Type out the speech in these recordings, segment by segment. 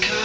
to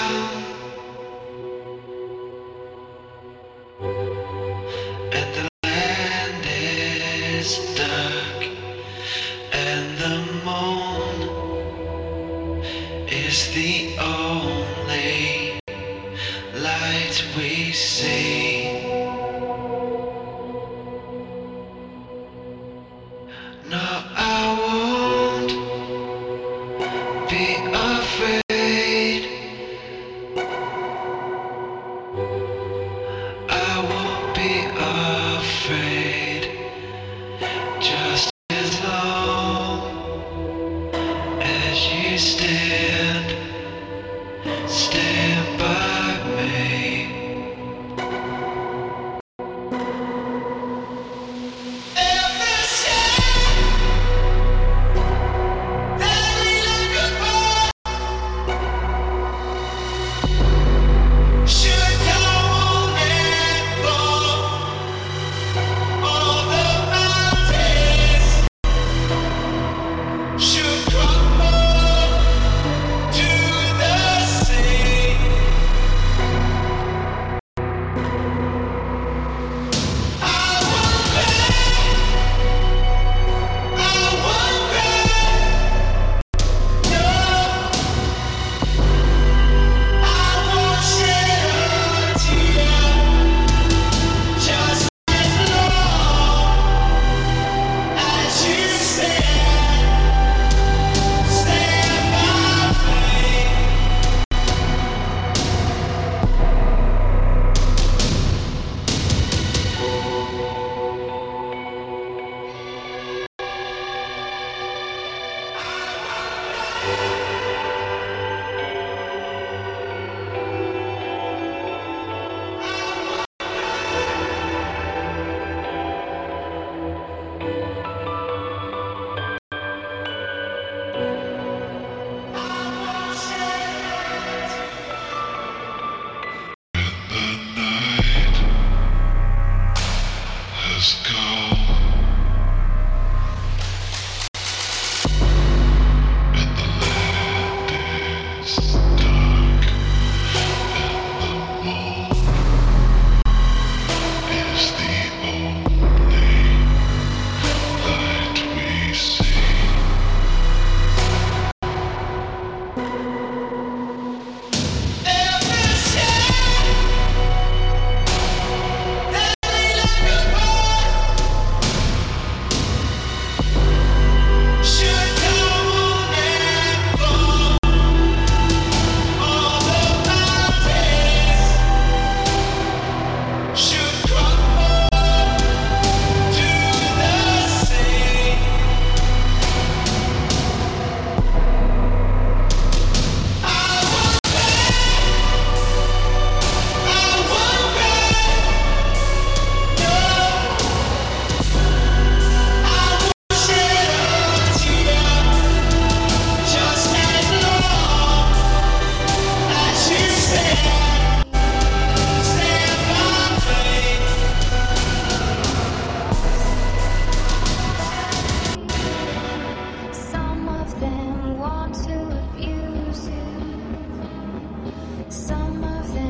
Some of them.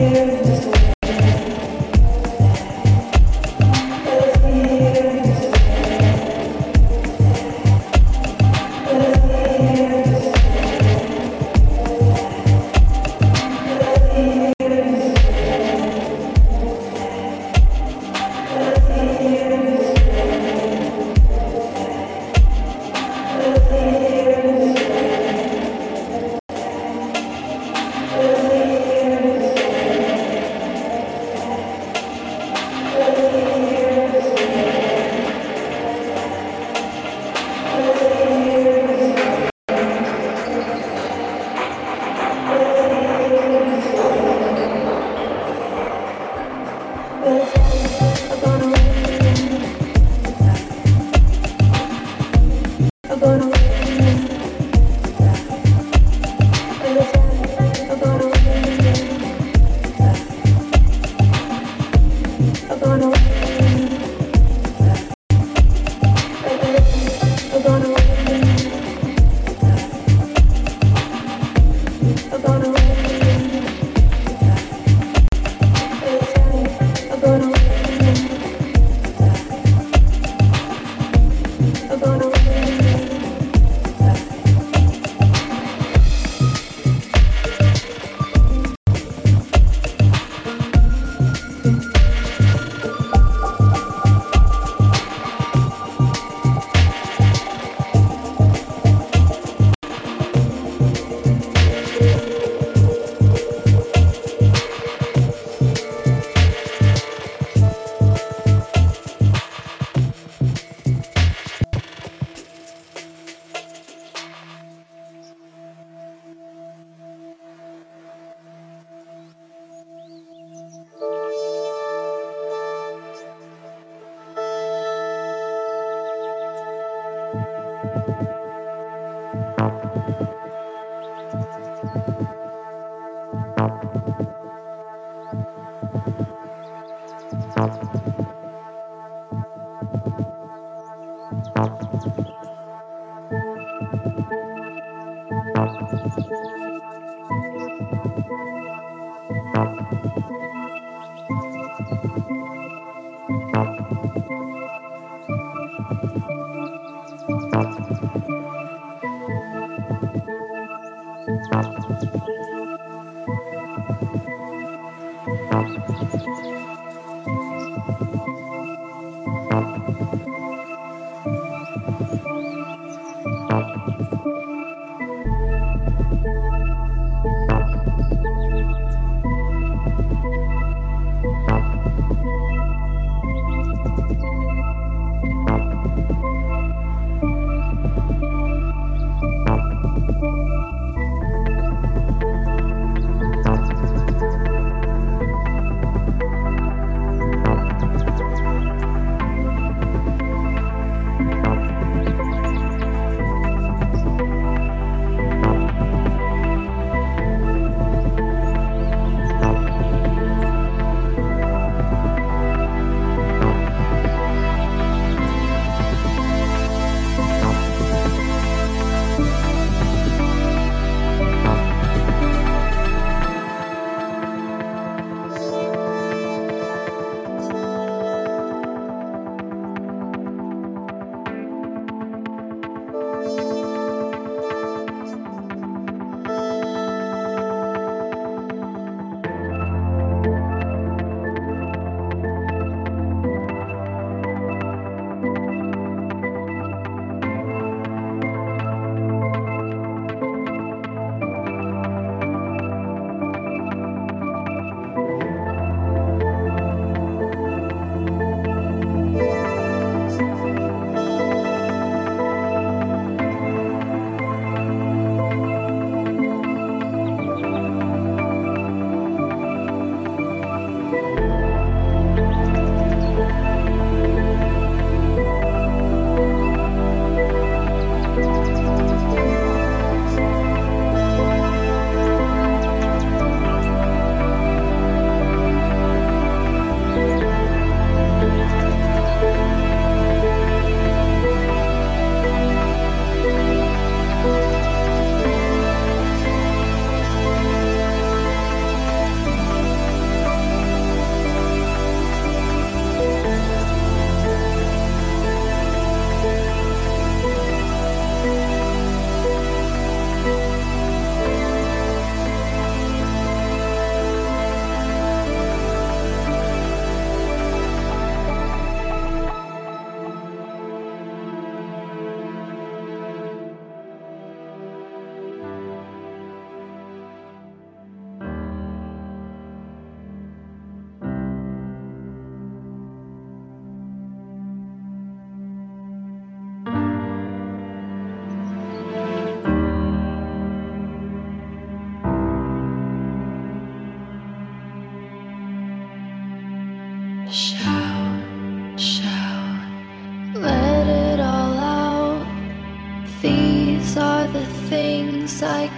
here.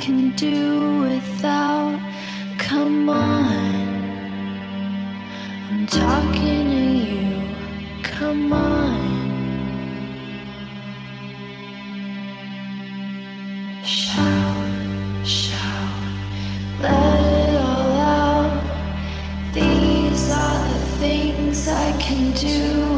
can do without. Come on, I'm talking to you. Come on. Shout, shout, let it all out. These are the things I can do.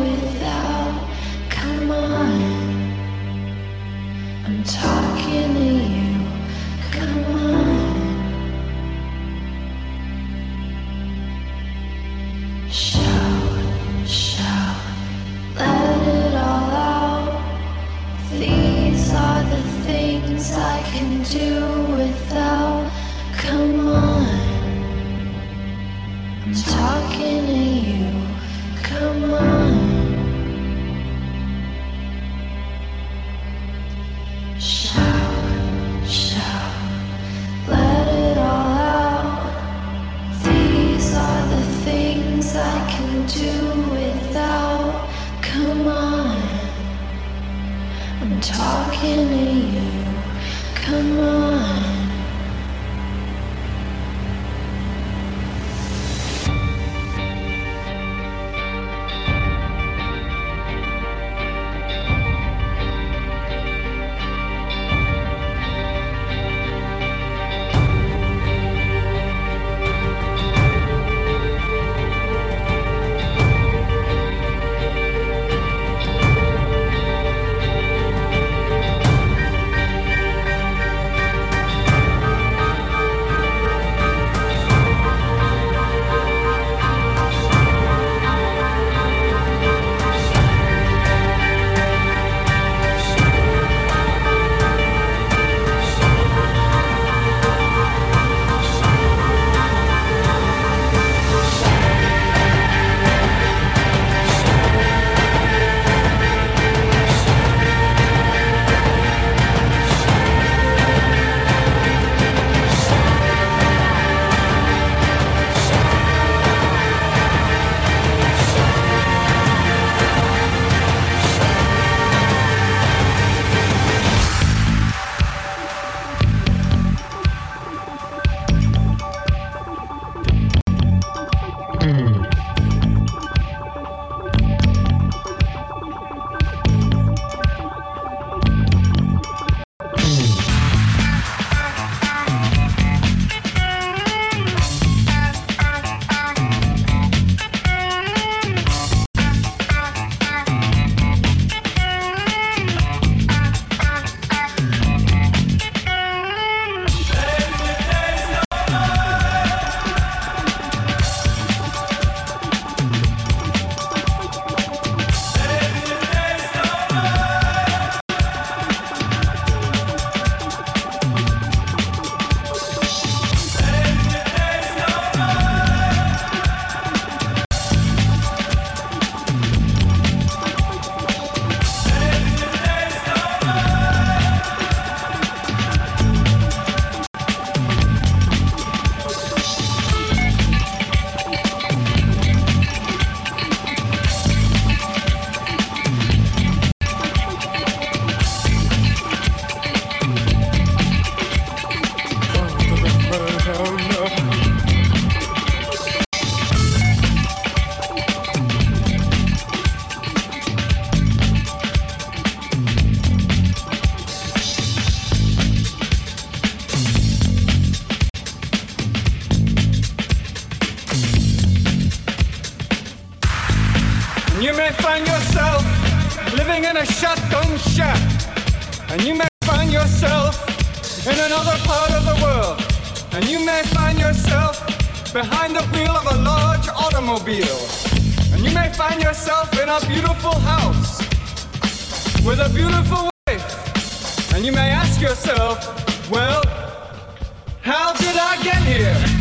You may find yourself living in a shotgun shack. And you may find yourself in another part of the world. And you may find yourself behind the wheel of a large automobile. And you may find yourself in a beautiful house with a beautiful wife. And you may ask yourself, well, how did I get here?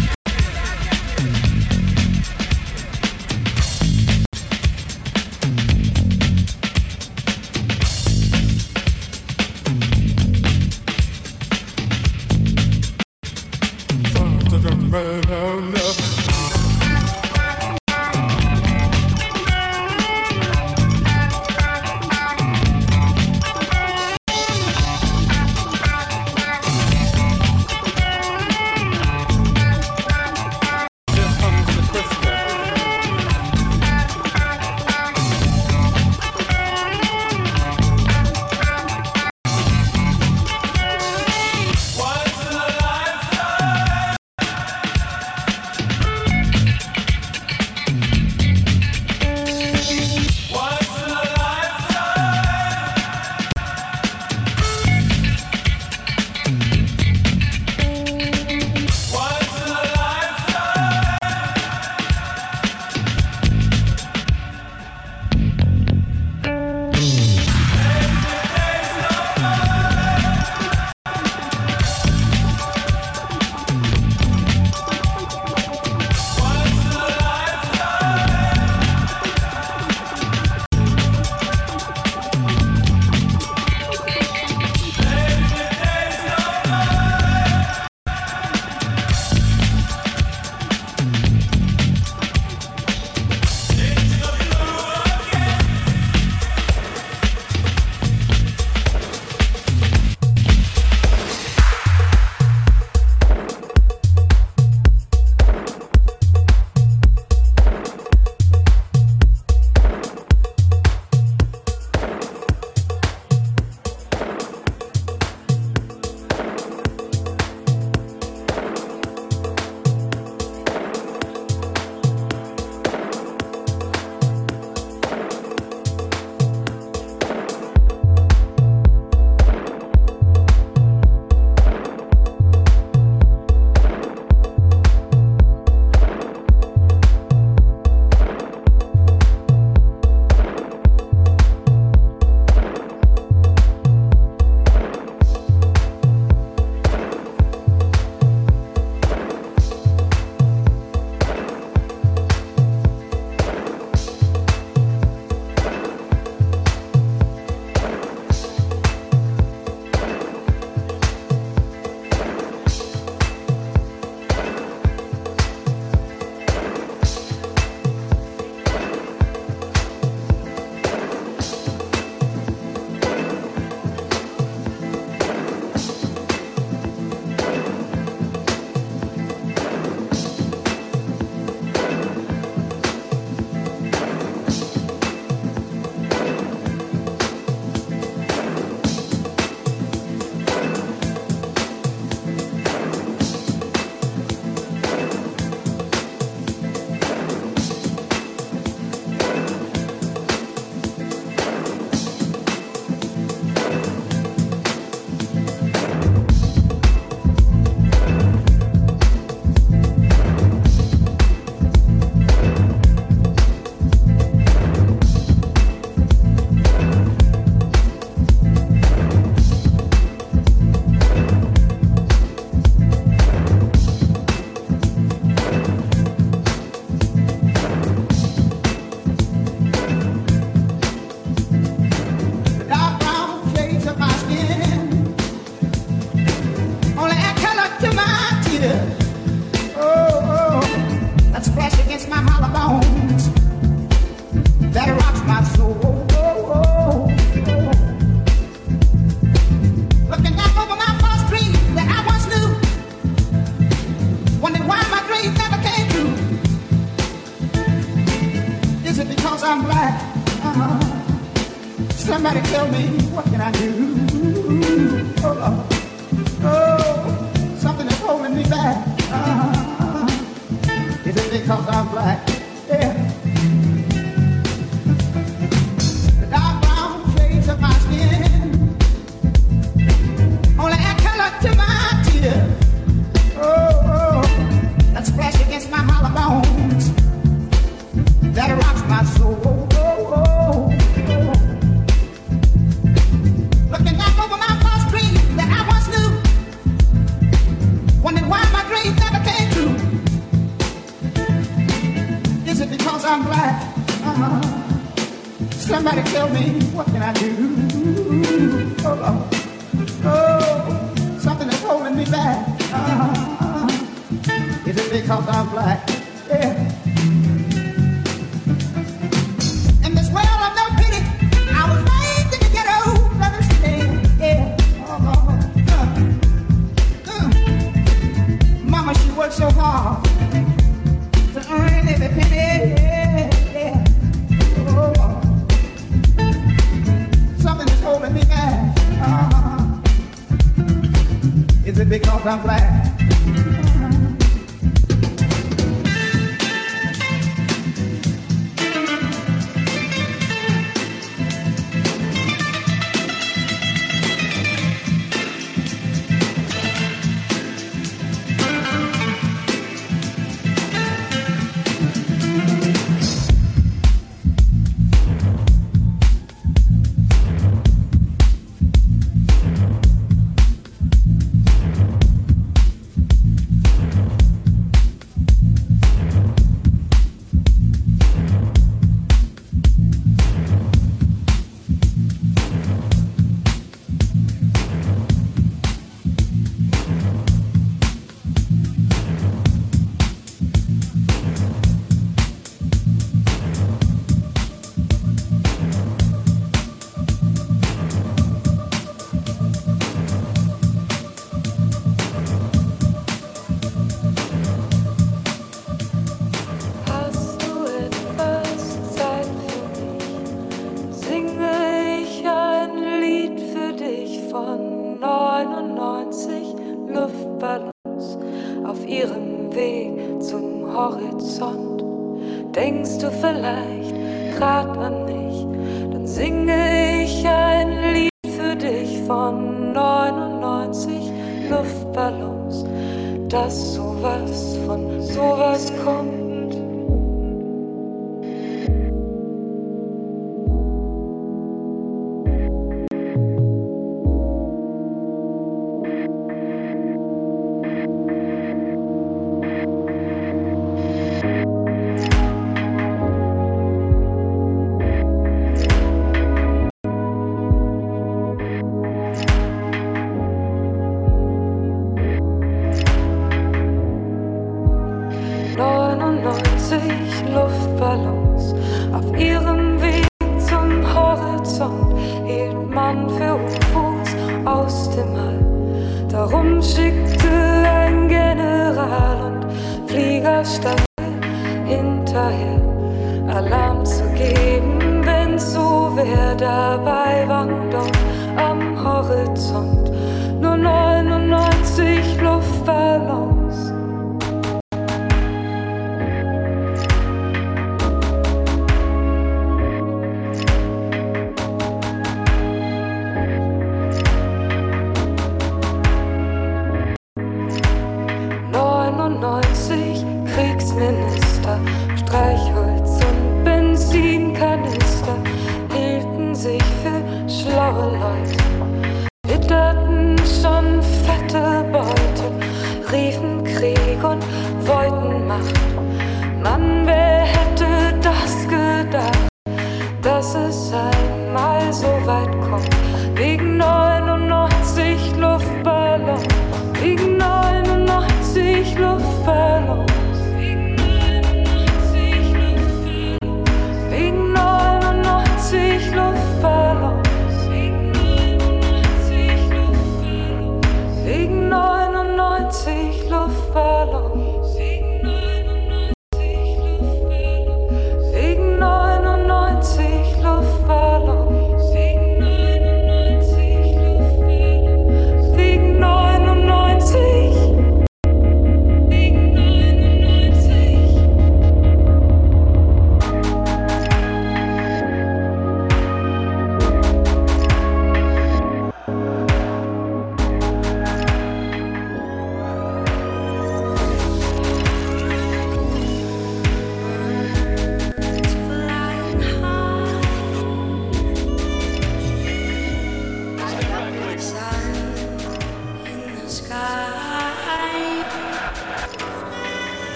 Dass sowas von sowas kommt.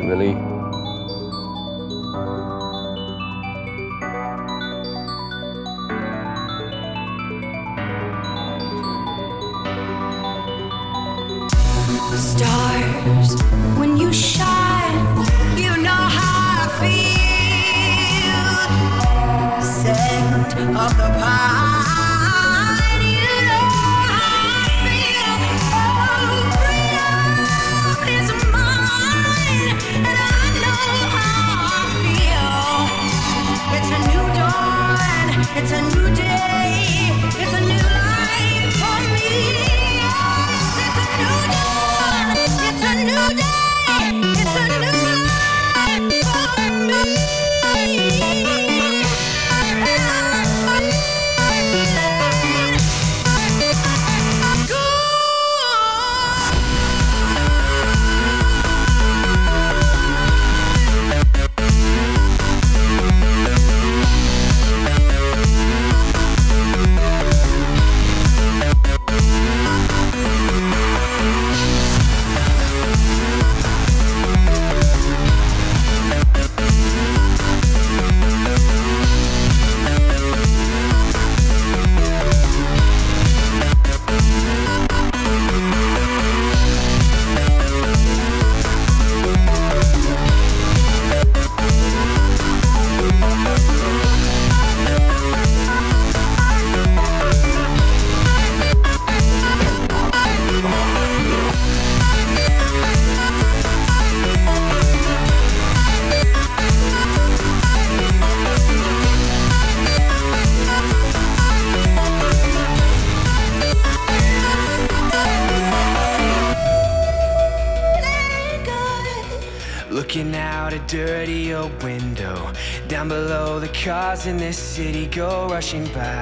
Cars in this city go rushing by.